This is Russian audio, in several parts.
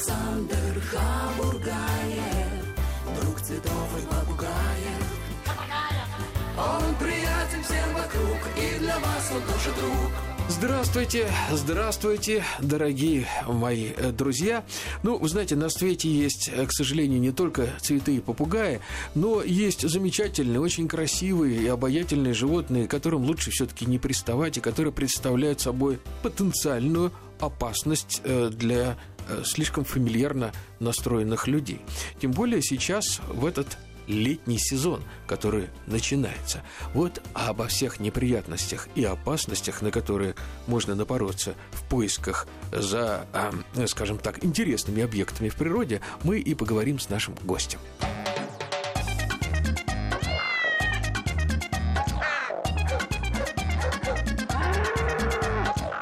Александр Хабургаев, друг цветов и попугаев. Он приятен всем вокруг, и для вас он тоже друг. Здравствуйте, здравствуйте, дорогие мои э, друзья. Ну, вы знаете, на свете есть, э, к сожалению, не только цветы и попугаи, но есть замечательные, очень красивые и обаятельные животные, которым лучше все-таки не приставать и которые представляют собой потенциальную опасность э, для слишком фамильярно настроенных людей. Тем более сейчас в этот летний сезон, который начинается. Вот обо всех неприятностях и опасностях, на которые можно напороться в поисках за, э, скажем так, интересными объектами в природе, мы и поговорим с нашим гостем.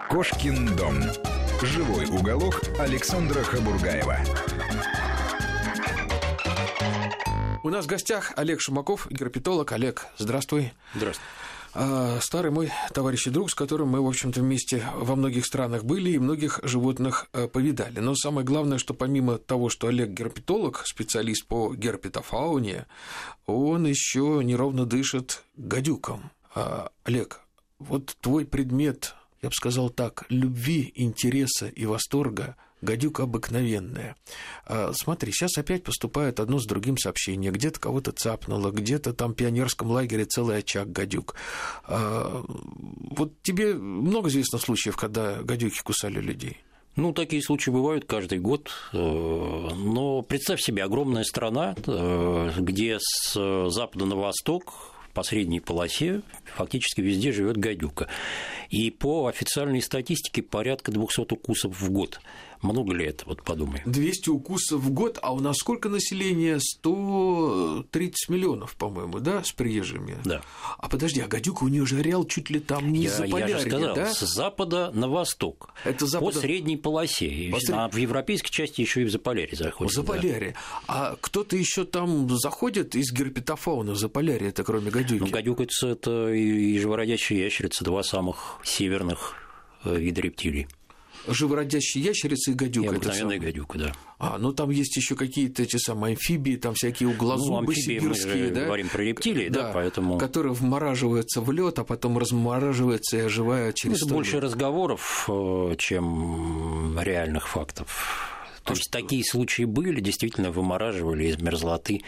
Кошкин дом. Живой уголок Александра Хабургаева. У нас в гостях Олег Шумаков, герпетолог. Олег, здравствуй. Здравствуй. А, старый мой товарищ и друг, с которым мы, в общем-то, вместе во многих странах были и многих животных э, повидали. Но самое главное, что помимо того, что Олег герпетолог, специалист по герпетофауне, он еще неровно дышит гадюком. А, Олег, вот твой предмет, я бы сказал так, любви, интереса и восторга – гадюка обыкновенная. А, смотри, сейчас опять поступает одно с другим сообщение. Где-то кого-то цапнуло, где-то там в пионерском лагере целый очаг гадюк. А, вот тебе много известно случаев, когда гадюки кусали людей? Ну, такие случаи бывают каждый год, э, но представь себе огромная страна, э, где с запада на восток по средней полосе фактически везде живет гадюка. И по официальной статистике порядка 200 укусов в год. Много ли это, вот подумай. 200 укусов в год, а у нас сколько населения? 130 миллионов, по-моему, да, с приезжими? Да. А подожди, а гадюка у нее же ареал чуть ли там не я, за я же сказал, да? с запада на восток. Это запада... По средней полосе. По сред... А в европейской части еще и в Заполярье заходит. В Заполярье. Да. А кто-то еще там заходит из герпетофауна в Заполярье, это кроме гадюки? Ну, гадюка – это и живородящая ящерица, два самых северных э, вида рептилий живородящие ящерицы и гадюка. И обыкновенная гадюка, да. А, ну там есть еще какие-то эти самые амфибии, там всякие углозубы ну, сибирские, мы да? говорим про рептилии, да, да, поэтому... Которые вмораживаются в лед, а потом размораживаются и оживают через Это больше разговоров, э, чем реальных фактов. То есть такие случаи были, действительно вымораживали из мерзлоты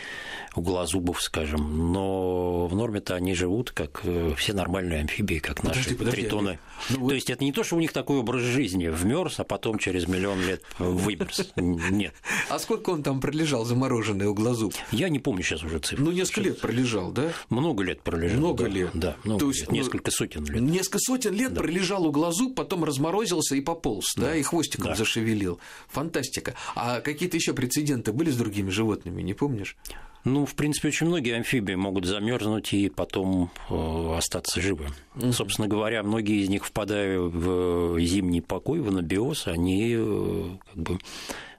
углозубов, скажем, но в норме-то они живут, как э, все нормальные амфибии, как наши подожди, тритоны. Ну, то вот... есть это не то, что у них такой образ жизни, вмерз, а потом через миллион лет вымерз. Нет. А сколько он там пролежал замороженный углозуб? Я не помню сейчас уже цифры. Ну, несколько лет пролежал, да? Много лет пролежал. Много лет. Да, много то есть, несколько сотен лет. Несколько сотен лет пролежал углозуб, потом разморозился и пополз, да, и хвостиком зашевелил. Фантастика. А какие-то еще прецеденты были с другими животными, не помнишь? Ну, в принципе, очень многие амфибии могут замерзнуть и потом э, остаться живы. Mm-hmm. Собственно говоря, многие из них, впадая в зимний покой, в анабиоз, они э, как бы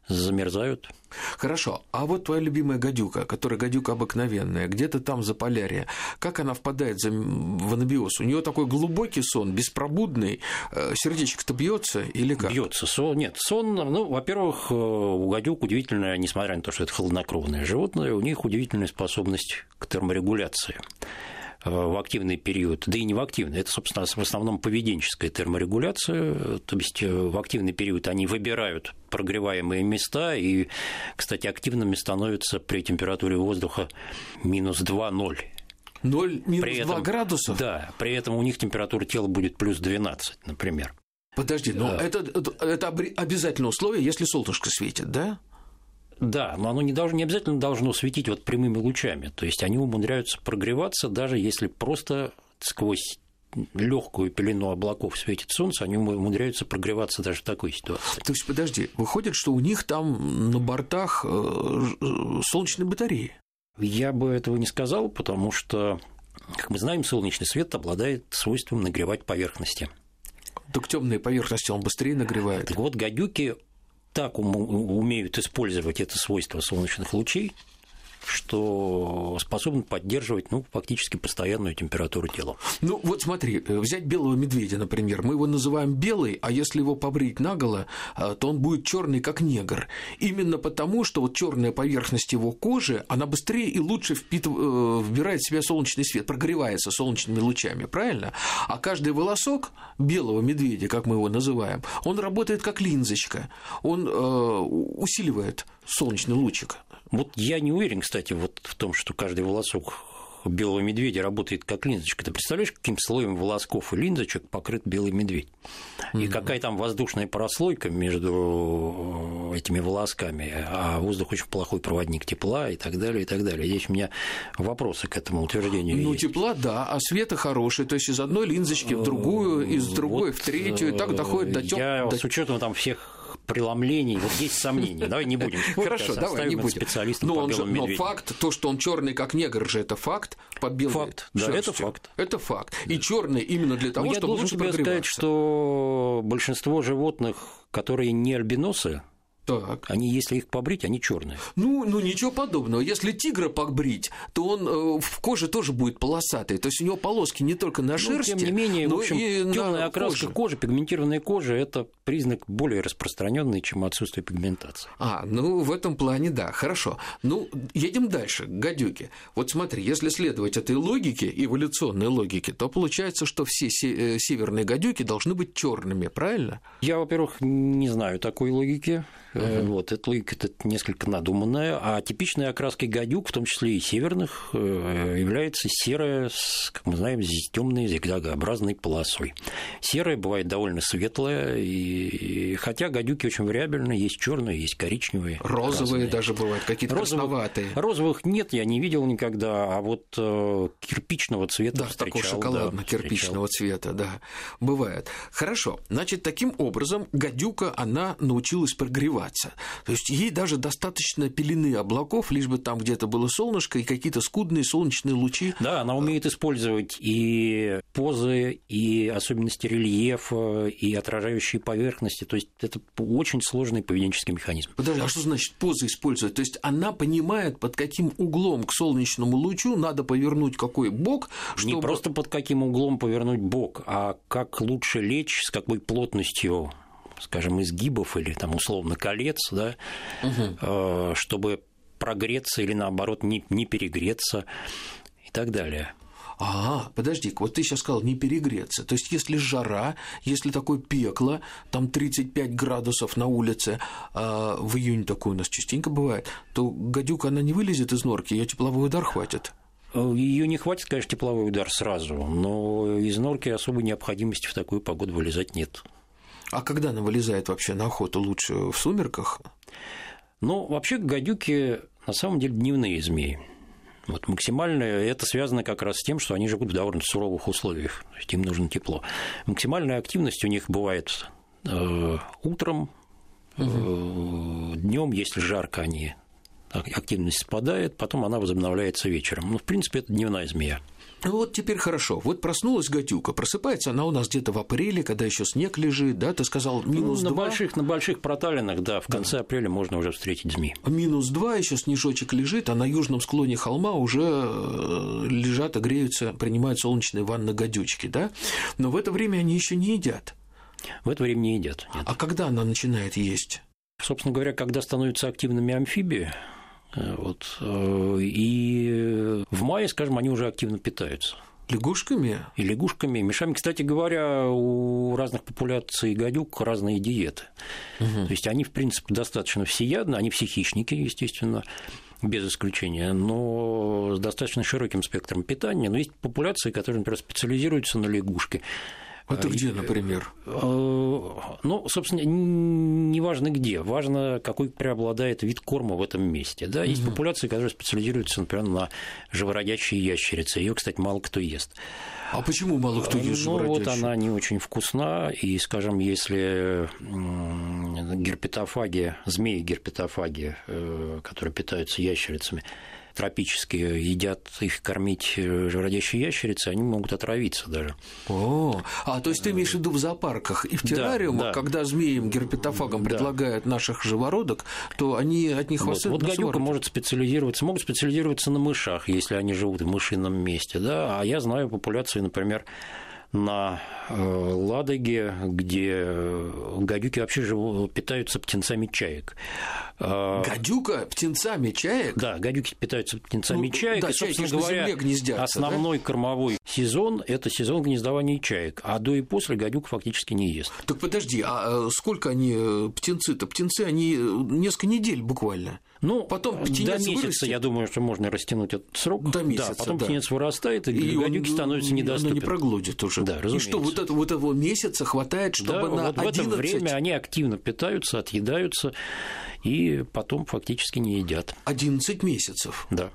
замерзают. Хорошо, а вот твоя любимая гадюка, которая гадюка обыкновенная, где-то там за полярье, как она впадает в анабиоз? У нее такой глубокий сон, беспробудный, э, сердечко-то бьется или как? Бьется. Сон, нет, сон, ну, во-первых, э, у гадюк удивительная, несмотря на то, что это холоднокровное животное, у них удивительная способность к терморегуляции. Э, в активный период, да и не в активный, это, собственно, в основном поведенческая терморегуляция, то есть э, в активный период они выбирают прогреваемые места, и, кстати, активными становятся при температуре воздуха минус 2-0. 0 минус при этом, 2 градусов? Да, при этом у них температура тела будет плюс 12, например. Подожди, но да. это, это, это обязательное условие, если солнышко светит, да? Да, но оно не, должно, не обязательно должно светить вот прямыми лучами. То есть они умудряются прогреваться, даже если просто сквозь легкую пелену облаков светит солнце, они умудряются прогреваться даже в такой ситуации. То есть, подожди, выходит, что у них там на бортах э, солнечные батареи? Я бы этого не сказал, потому что, как мы знаем, солнечный свет обладает свойством нагревать поверхности. Так темные поверхности он быстрее нагревает. Так вот, гадюки так умеют использовать это свойство солнечных лучей, что способен поддерживать ну, фактически постоянную температуру тела. Ну, вот смотри, э, взять белого медведя, например. Мы его называем белый, а если его побрить наголо, э, то он будет черный, как негр. Именно потому, что вот черная поверхность его кожи, она быстрее и лучше впит... Э, вбирает в себя солнечный свет, прогревается солнечными лучами, правильно? А каждый волосок белого медведя, как мы его называем, он работает как линзочка, он э, усиливает солнечный лучик. Вот я не уверен, кстати, вот в том, что каждый волосок белого медведя работает как линзочка. Ты представляешь, каким слоем волосков и линзочек покрыт белый медведь? И какая там воздушная прослойка между э, этими волосками, а воздух очень плохой проводник тепла и так далее, и так далее. Здесь у меня вопросы к этому утверждению Ну, есть. тепла, да, а света хороший, то есть из одной линзочки в другую, из другой Вот, в третью, и так доходит до тёп- Я до с учетом там всех преломлений, вот есть сомнения. Давай не будем Хорошо, а давай не будем. но, по он же, белым но факт, то, что он черный как негр же, это факт. Под белой Факт, да, это факт. Это факт. И черный именно для того, Ну, я чтобы должен лучше тебе прогреваться. сказать, что большинство животных, которые не альбиносы, Так. они, если их побрить, они черные. Ну, ну, ничего подобного. Если тигра побрить, то он э, в коже тоже будет полосатый. То есть у него полоски не только на шерсти, Но, тем не менее, в но общем, и на темная окраска коже. кожи, пигментированная кожа – это признак более распространенный, чем отсутствие пигментации. А, ну в этом плане да, хорошо. Ну, едем дальше, к гадюке. Вот смотри, если следовать этой логике, эволюционной логике, то получается, что все се- э, северные гадюки должны быть черными, правильно? Я, во-первых, не знаю такой логики. Э, Вот, эта логика это несколько надуманная. А типичной окраской гадюк, в том числе и северных, э, является серая, с, как мы знаем, темной зигзагообразной полосой. Серая бывает довольно светлая, и, и- хотя гадюки очень вариабельны, есть черные, есть коричневые. Розовые разные. даже бывают, какие-то Розовых, красноватые. розовых нет, я не видел никогда, а вот э, кирпичного цвета Да, встречал. такого да, шоколадно-кирпичного цвета, да, бывает. Хорошо, значит, таким образом гадюка, она научилась прогреваться. То есть ей даже достаточно пелены облаков, лишь бы там где-то было солнышко и какие-то скудные солнечные лучи. Да, она умеет использовать и позы, и особенности рельефа, и отражающие поверхности. То есть это очень сложный поведенческий механизм. Подожди, а что значит позы использовать? То есть она понимает, под каким углом к солнечному лучу надо повернуть какой бок, чтобы... Не просто под каким углом повернуть бок, а как лучше лечь, с какой плотностью скажем, изгибов или там условно колец, да, э, чтобы прогреться или наоборот не, не перегреться и так далее. А, подожди вот ты сейчас сказал не перегреться. То есть, если жара, если такое пекло, там 35 градусов на улице, а в июне такое у нас частенько бывает, то гадюка, она не вылезет из норки, ее тепловой удар хватит. Ее не хватит, конечно, тепловой удар сразу, но из норки особой необходимости в такую погоду вылезать нет. А когда она вылезает вообще на охоту? Лучше в сумерках? Ну, вообще гадюки на самом деле дневные змеи. Вот максимально это связано как раз с тем, что они живут в довольно суровых условиях, им нужно тепло. Максимальная активность у них бывает э, утром, э, днем, если жарко, они активность спадает, потом она возобновляется вечером. Ну, в принципе, это дневная змея. Ну вот теперь хорошо. Вот проснулась гадюка. Просыпается она у нас где-то в апреле, когда еще снег лежит, да? Ты сказал минус ну, на 2. больших, на больших проталинах, да, в конце апреля можно уже встретить змей. Минус 2, еще снежочек лежит, а на южном склоне холма уже э, лежат и греются, принимают солнечные ванны гадючки, да? Но в это время они еще не едят. В это время не едят. Нет. А когда она начинает есть? Собственно говоря, когда становятся активными амфибии, вот, э, и в мае, скажем, они уже активно питаются. Лягушками? И лягушками, и мышами. Кстати говоря, у разных популяций гадюк разные диеты. То есть они, в принципе, достаточно всеядны, они все хищники, естественно, без исключения, но с достаточно широким спектром питания. Но есть популяции, которые, например, специализируются на лягушке. Это И- где, например? Э, Ну, собственно, не важно где, важно, какой преобладает вид корма в этом месте. Да? Есть популяции, которые специализируются, например, на живородящие ящерицы. Ее, кстати, мало кто ест. А почему мало кто ест Ну, вот она не очень вкусна, и, скажем, если герпетофаги, змеи-герпетофаги, э, которые питаются ящерицами, тропические едят их кормить живородящие ящерицы, они могут отравиться даже. О, а то есть ты имеешь в виду в зоопарках и в террариумах, да, да. когда змеям герпетофагам да. предлагают наших живородок, то они от них вот, вот гадюка может специализироваться, могут специализироваться на мышах, если они живут в мышином месте, да, а я знаю популяцию, например, на э, Ладоге, где э, гадюки вообще живут, питаются птенцами чаек. А, Гадюка птенцами чаек? Да, гадюки питаются птенцами ну, чаек. Да, и, собственно говоря, основной да? кормовой сезон – это сезон гнездования чаек, а до и после гадюк фактически не ест. Так подожди, а сколько они, птенцы-то? Птенцы, они несколько недель буквально. Ну, потом птенец до месяца, вырастет. я думаю, что можно растянуть этот срок. До месяца, да, потом да. птенец вырастает, и, и гадюки он, становятся недоступны. Она не проглотит уже. Да, разумеется. И что, вот, это, вот этого месяца хватает, чтобы да, на вот 11... в это время они активно питаются, отъедаются, и потом фактически не едят. 11 месяцев? Да.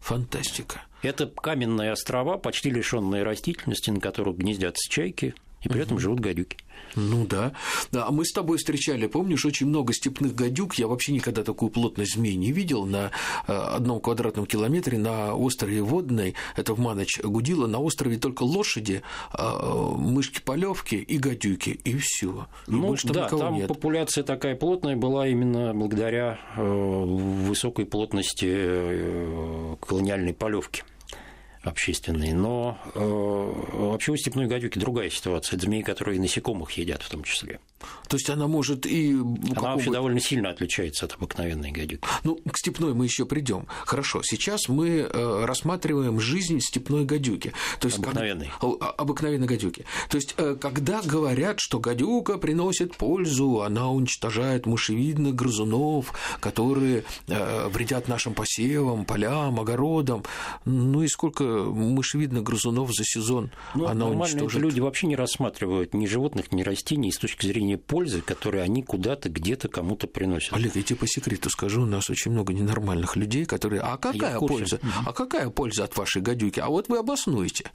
Фантастика. Это каменные острова, почти лишенные растительности, на которых гнездятся чайки, и при этом живут гадюки. Ну да. Да, а мы с тобой встречали, помнишь, очень много степных гадюк. Я вообще никогда такую плотность змей не видел на э, одном квадратном километре на острове Водной. Это в Маноч гудило. На острове только лошади, э, мышки полевки и гадюки, и все. Ну, больше там да, там нет. популяция такая плотная была именно благодаря э, высокой плотности колониальной полевки общественный. Но э, вообще у степной гадюки другая ситуация. Это змеи, которые насекомых едят в том числе. То есть она может и... Она вообще довольно сильно отличается от обыкновенной гадюки. Ну, к степной мы еще придем. Хорошо, сейчас мы э, рассматриваем жизнь степной гадюки. То есть обыкновенной. Как... Обыкновенной гадюки. То есть, э, когда говорят, что гадюка приносит пользу, она уничтожает мышевидных грызунов, которые э, вредят нашим посевам, полям, огородам. Ну и сколько мышевидных грызунов за сезон ну, она уничтожит? люди вообще не рассматривают ни животных, ни растений с точки зрения получения пользы, которые они куда-то, где-то кому-то приносят. Олег, я тебе по секрету скажу, у нас очень много ненормальных людей, которые... А какая польза? А какая польза от вашей гадюки? А вот вы обоснуете.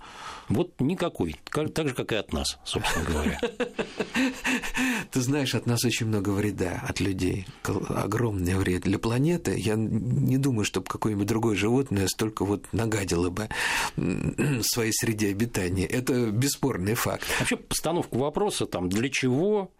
Вот никакой. Так же, как и от нас, собственно говоря. Ты знаешь, от нас очень много вреда, от людей. Огромный вред для планеты. Я не думаю, чтобы какое-нибудь другое животное столько вот нагадило бы в своей среде обитания. Это бесспорный факт. Вообще, постановку вопроса, там, для чего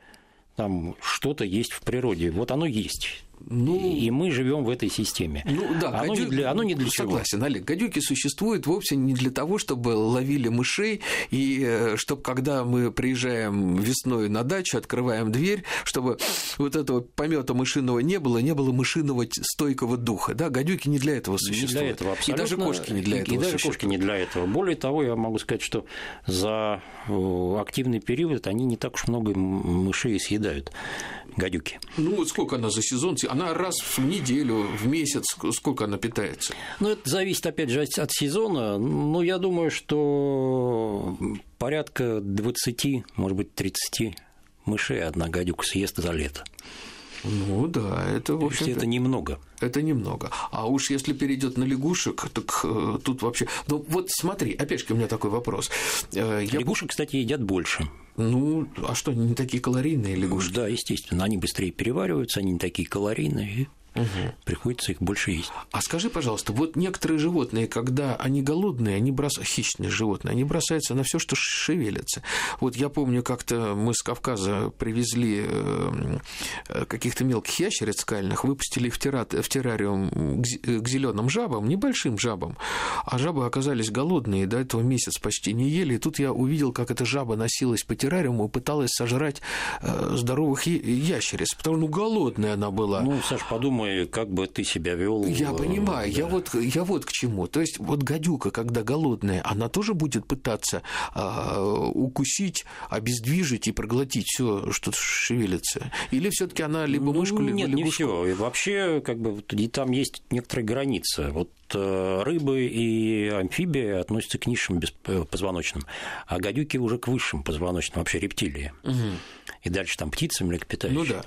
там что-то есть в природе. Вот оно есть. Ну, и мы живем в этой системе. Ну, да, оно, гадю... не для, оно не для Согласен, чего. Олег. Гадюки существуют вовсе не для того, чтобы ловили мышей, и э, чтобы, когда мы приезжаем весной на дачу, открываем дверь, чтобы вот этого помета мышиного не было, не было мышиного стойкого духа. Да, гадюки не для этого существуют. Не для этого, абсолютно. И даже кошки не для этого. И даже кошки не для этого. Более того, я могу сказать, что за активный период они не так уж много мышей съедают гадюки. Ну вот сколько она за сезон? Она раз в неделю, в месяц, сколько она питается? Ну это зависит опять же от сезона. Ну я думаю, что порядка 20, может быть 30 мышей одна гадюка съест за лето. Ну да, это в общем это немного. Это немного. А уж если перейдет на лягушек, так э, тут вообще. Ну вот смотри, опять же у меня такой вопрос. Э, я... Лягушек, кстати, едят больше. Ну, а что, они не такие калорийные лягушки? Да, естественно, они быстрее перевариваются, они не такие калорийные. Угу. Приходится их больше есть. А скажи, пожалуйста, вот некоторые животные, когда они голодные, они бросают хищные животные, они бросаются на все, что шевелится. Вот я помню, как-то мы с Кавказа привезли э, каких-то мелких ящериц скальных, выпустили их в, терра... в террариум к зеленым жабам, небольшим жабам, а жабы оказались голодные, до этого месяц почти не ели, и тут я увидел, как эта жаба носилась по террариуму и пыталась сожрать э, здоровых ящериц, потому что ну, голодная она была. Ну, Саш, подумай, думай, как бы ты себя вел. Я э, понимаю, да. я, вот, я вот к чему. То есть, вот гадюка, когда голодная, она тоже будет пытаться а, укусить, обездвижить и проглотить все, что шевелится. Или все-таки она либо ну, мышку, либо Нет, лягушку? не все. Вообще, как бы, там есть некоторые границы. Вот э, рыбы и амфибии относятся к низшим позвоночным, а гадюки уже к высшим позвоночным, вообще рептилии. Угу. И дальше там птицы, млекопитающие. Ну да.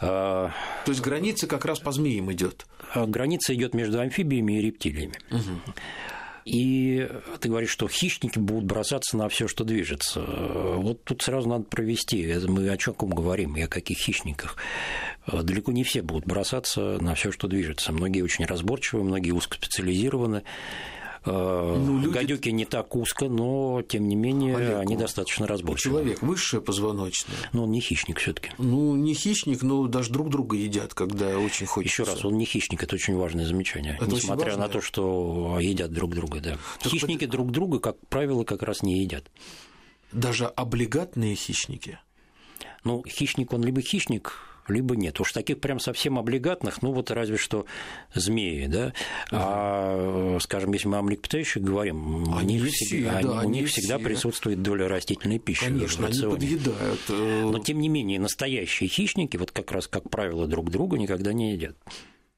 А, То есть граница как раз по змеям идет. А, граница идет между амфибиями и рептилиями. Угу. И ты говоришь, что хищники будут бросаться на все, что движется. Вот тут сразу надо провести. Мы о чем говорим и о каких хищниках. Далеко не все будут бросаться на все, что движется. Многие очень разборчивы, многие узкоспециализированы. Э, ну, люди... Гадюки не так узко, но тем не менее Олег, они достаточно разборчивы. Человек высшее позвоночное. Но он не хищник все-таки. Ну, не хищник, но даже друг друга едят, когда очень хочется. Еще раз, он не хищник, это очень важное замечание. Это Несмотря на то, что едят друг друга, да. Так Хищники под... друг друга, как правило, как раз не едят. Даже облигатные хищники. Ну, хищник, он либо хищник, либо нет. Уж таких прям совсем облигатных, ну вот разве что змеи, да. Угу. А, скажем, если мы о млекопитающих говорим, они, них, все, всегда, да, они, у них все. всегда присутствует доля растительной пищи Конечно, в рационе. Они подъедают. Э, Но тем не менее настоящие хищники, вот как раз как правило друг друга никогда не едят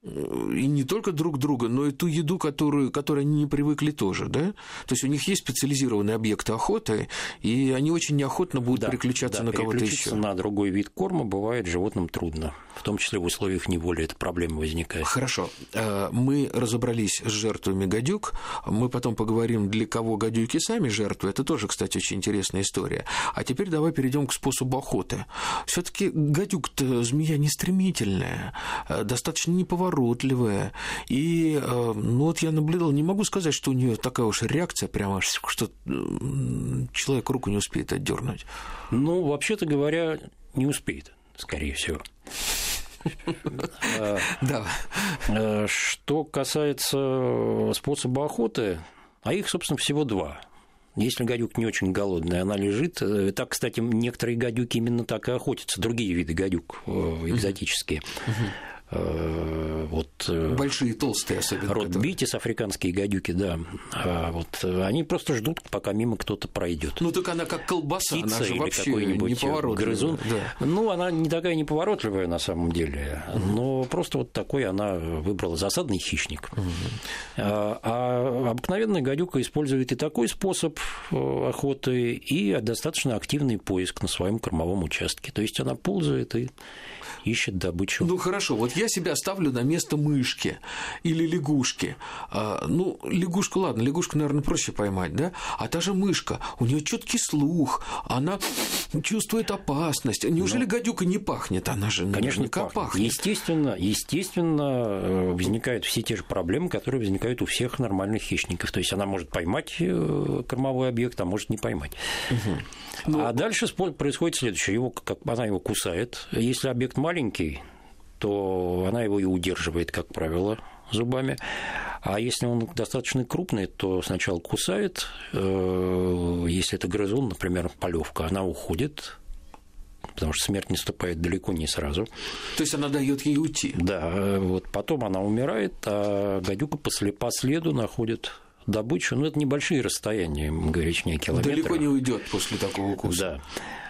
и не только друг друга, но и ту еду, которую, которой они не привыкли тоже, да? То есть у них есть специализированные объекты охоты, и они очень неохотно будут да, переключаться да, на кого-то еще. на другой вид корма бывает животным трудно, в том числе в условиях неволи эта проблема возникает. Хорошо, э, мы разобрались с жертвами гадюк, мы потом поговорим, для кого гадюки сами жертвы, это тоже, кстати, очень интересная история. А теперь давай перейдем к способу охоты. все таки гадюк-то змея не стремительная, э, достаточно неповоротливая. И э, ну, вот я наблюдал, не могу сказать, что у нее такая уж реакция, прямо что человек руку не успеет отдернуть. Ну, вообще-то говоря, не успеет, скорее всего. Да. Э, что касается способа охоты, а их, собственно, всего два. Если гадюк не очень голодная, она лежит. Э, так, кстати, некоторые гадюки именно так и охотятся, другие виды гадюк экзотические. Э, вот, э, Большие, толстые особенно. Род которые... битис, африканские гадюки, да. А вот, э, они просто ждут, пока мимо кто-то пройдет. Ну, так она как колбаса, Птица она же вообще неповоротливая. Грызун. Да. Ну, она не такая неповоротливая на самом деле, но просто вот такой она выбрала засадный хищник. Угу. А, а обыкновенная гадюка использует и такой способ охоты, и достаточно активный поиск на своем кормовом участке. То есть она ползает и ищет добычу. Ну хорошо, вот я себя ставлю на место мышки или лягушки. А, ну, лягушку, ладно, лягушку, наверное, проще поймать, да? А та же мышка, у нее четкий слух, она чувствует опасность. Неужели Но... гадюка не пахнет? Она же Конечно, не пахнет. пахнет. Естественно, естественно, э, возникают все те же проблемы, которые возникают у всех нормальных хищников. То есть она может поймать э, кормовой объект, а может не поймать. Угу. Ну, а дальше происходит следующее. Его, как, она его кусает. Если объект маленький, то она его и удерживает, как правило, зубами. А если он достаточно крупный, то сначала кусает. Э, если это грызун, например, полевка, она уходит, потому что смерть наступает далеко не сразу. То есть она дает ей уйти. Да, вот потом она умирает, а гадюка по следу находит добычу, ну, это небольшие расстояния, говоричнее километры. Далеко не уйдет после такого укуса.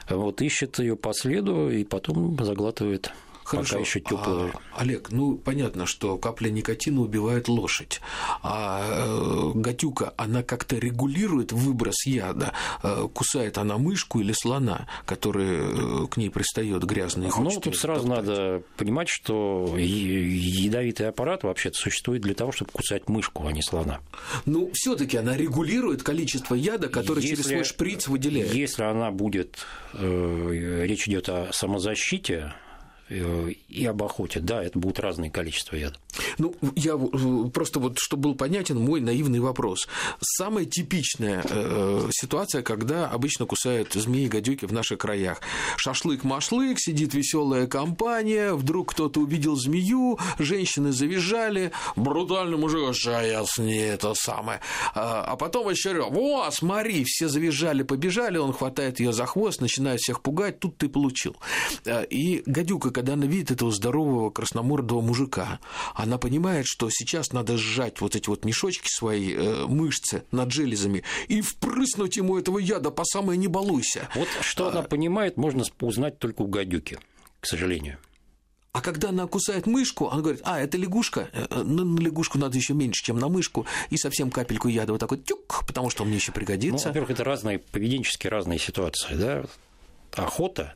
Да. Вот ищет ее по следу и потом заглатывает. Хорошо. Пока еще теплые. А, Олег, ну понятно, что капля никотина убивает лошадь. А э, гадюка, она как-то регулирует выброс яда. Э, кусает она мышку или слона, который э, к ней пристает грязный. Ну, тут сразу топтать. надо понимать, что ядовитый аппарат вообще-то существует для того, чтобы кусать мышку, а не слона. Ну, все-таки она регулирует количество яда, который если, через свой шприц выделяет. Если она будет, э, речь идет о самозащите, и об охоте. Да, это будут разные количества яда. Ну, я э, просто вот, чтобы был понятен мой наивный вопрос. Самая типичная э, ситуация, когда обычно кусают змеи, гадюки в наших краях. Шашлык-машлык, сидит веселая компания, вдруг кто-то увидел змею, женщины завизжали, брутальный мужик, сейчас не это самое. А, а потом еще о, смотри, все завизжали, побежали, он хватает ее за хвост, начинает всех пугать, тут ты получил. Э, и гадюка, когда она видит этого здорового красномордого мужика, она понимает, что сейчас надо сжать вот эти вот мешочки свои, э, мышцы над железами и впрыснуть ему этого яда по самое не балуйся. Вот что а... она понимает, можно узнать только у гадюки, к сожалению. А когда она кусает мышку, она говорит, а, это лягушка, э, на, лягушку надо еще меньше, чем на мышку, и совсем капельку яда вот так вот тюк, потому что он мне еще пригодится. Ну, во-первых, это разные, поведенчески разные ситуации, да, охота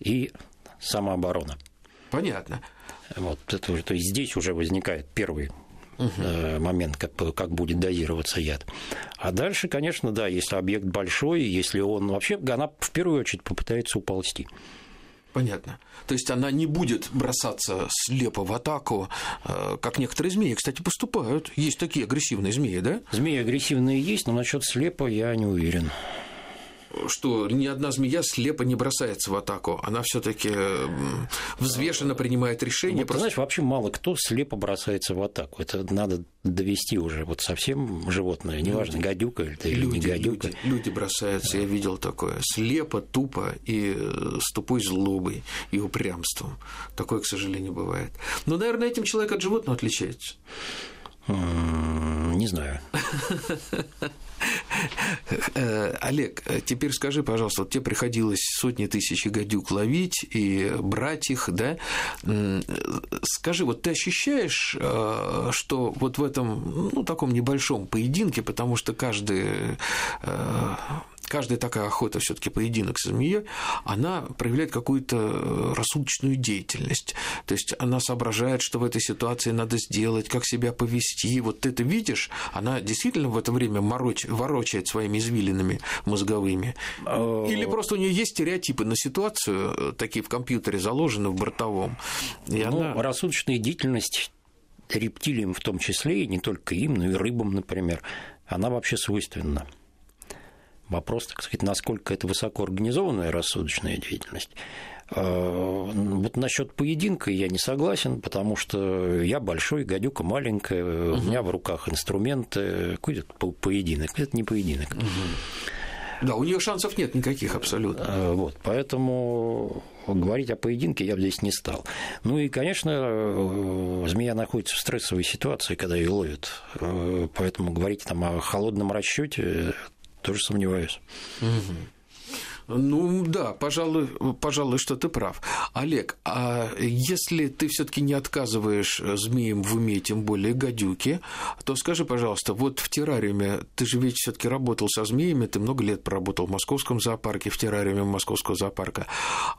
и самооборона. Понятно. Вот это, то есть здесь уже возникает первый угу. момент, как, как будет дозироваться яд. А дальше, конечно, да, если объект большой, если он вообще, она в первую очередь попытается уползти. Понятно. То есть она не будет бросаться слепо в атаку, э, как некоторые змеи, кстати, поступают. Есть такие агрессивные змеи, да? Змеи агрессивные есть, но насчет слепо я не уверен что ни одна змея слепо не бросается в атаку. Она все-таки взвешенно принимает решение. Вот, просто... Знаешь, вообще мало кто слепо бросается в атаку. Это надо довести уже вот совсем животное, неважно, люди, гадюка или люди, не гадюка. Люди, люди бросаются, я видел такое, слепо, тупо и э, с тупой злобой и упрямством. Такое, к сожалению, бывает. Но, наверное, этим человек от животного отличается. Не знаю. Э, Олег, теперь скажи, пожалуйста, вот тебе приходилось сотни тысяч гадюк ловить и брать их, да? Скажи, вот ты ощущаешь, э, что вот в этом, ну, таком небольшом поединке, потому что каждый э, каждая такая охота все таки поединок с змеей, она проявляет какую-то э, рассудочную деятельность. То есть она соображает, что в этой ситуации надо сделать, как себя повести. Вот ты это видишь, она действительно в это время мороч, ворочает своими извилинами мозговыми. А, Или просто у нее есть стереотипы на ситуацию, э, такие в компьютере заложены в бортовом. И ну, она... рассудочная деятельность рептилиям в том числе, и не только им, но и рыбам, например, она вообще свойственна. Вопрос, так сказать, насколько это высокоорганизованная рассудочная деятельность. А, вот насчет поединка я не согласен, потому что я большой, гадюка маленькая, угу. у меня в руках инструменты. Какой это поединок? Это не поединок. Угу. Да, у нее шансов нет никаких абсолютно. А, вот, поэтому говорить о поединке я бы здесь не стал. Ну и, конечно, э, змея находится в стрессовой ситуации, когда ее ловят. Э, поэтому говорить там о холодном расчете тоже сомневаюсь. Угу. Ну да, пожалуй, пожалуй, что ты прав. Олег, а если ты все-таки не отказываешь змеям в уме, тем более гадюки, то скажи, пожалуйста, вот в террариуме ты же ведь все-таки работал со змеями, ты много лет проработал в московском зоопарке, в террариуме московского зоопарка.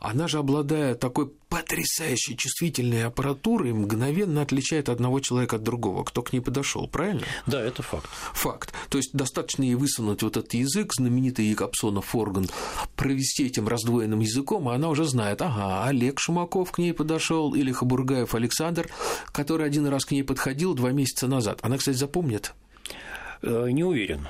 Она же, обладая такой потрясающей чувствительной аппаратурой, мгновенно отличает одного человека от другого, кто к ней подошел, правильно? Да, это факт. Факт. То есть достаточно ей высунуть вот этот язык, знаменитый Якобсонов орган, провести этим раздвоенным языком, и она уже знает, ага, Олег Шумаков к ней подошел или Хабургаев Александр, который один раз к ней подходил два месяца назад. Она, кстати, запомнит? Э, не уверен.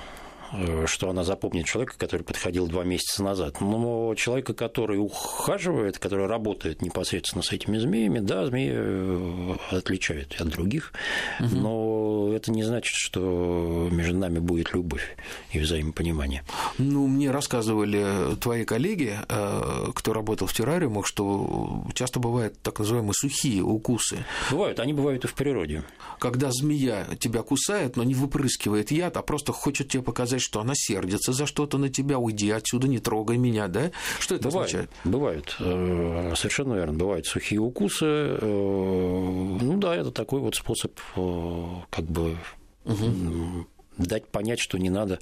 Э, что она запомнит человека, который подходил два месяца назад. Но человека, который ухаживает, который работает непосредственно с этими змеями, да, змеи э, отличают от других, угу. но это не значит, что между нами будет любовь и взаимопонимание. Ну, мне рассказывали твои коллеги, э, кто работал в террариумах, что часто бывают так называемые сухие укусы. Бывают, они бывают и в природе. Когда змея тебя кусает, но не выпрыскивает яд, а просто хочет тебе показать, что она сердится за что-то на тебя, уйди отсюда, не трогай меня, да? Что это бывает, означает? Бывает, э, совершенно верно, бывают сухие укусы. Э, ну да, это такой вот способ э, как бы угу. дать понять, что не надо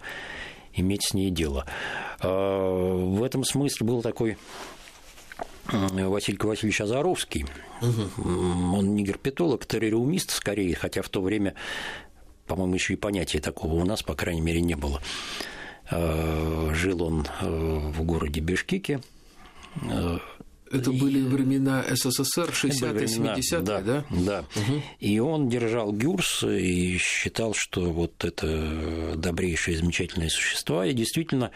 иметь с ней дело. В этом смысле был такой Василий Васильевич Азаровский. Угу. Он не герпетолог, террориумист скорее, хотя в то время по-моему, еще и понятия такого у нас, по крайней мере, не было. Э, жил он э, в городе Бишкеке. Э, Это и... были времена СССР, 60-е, 70-е, да? Да, да. Угу. И он держал гюрс и считал, что вот это добрейшие, замечательные существа, и действительно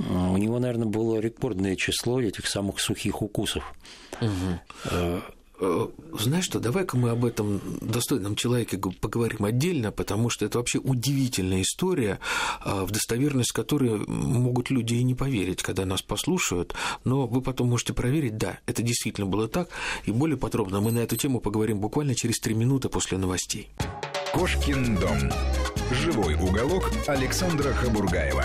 у него, наверное, было рекордное число этих самых сухих укусов. Угу. Э, знаешь что, давай-ка мы об этом достойном человеке поговорим отдельно, потому что это вообще удивительная история, э, в достоверность которой могут люди и не поверить, когда нас послушают, но вы потом можете проверить, да, это действительно было так, и более подробно мы на эту тему поговорим буквально через три минуты после новостей. Кошкин дом. Живой уголок Александра Хабургаева.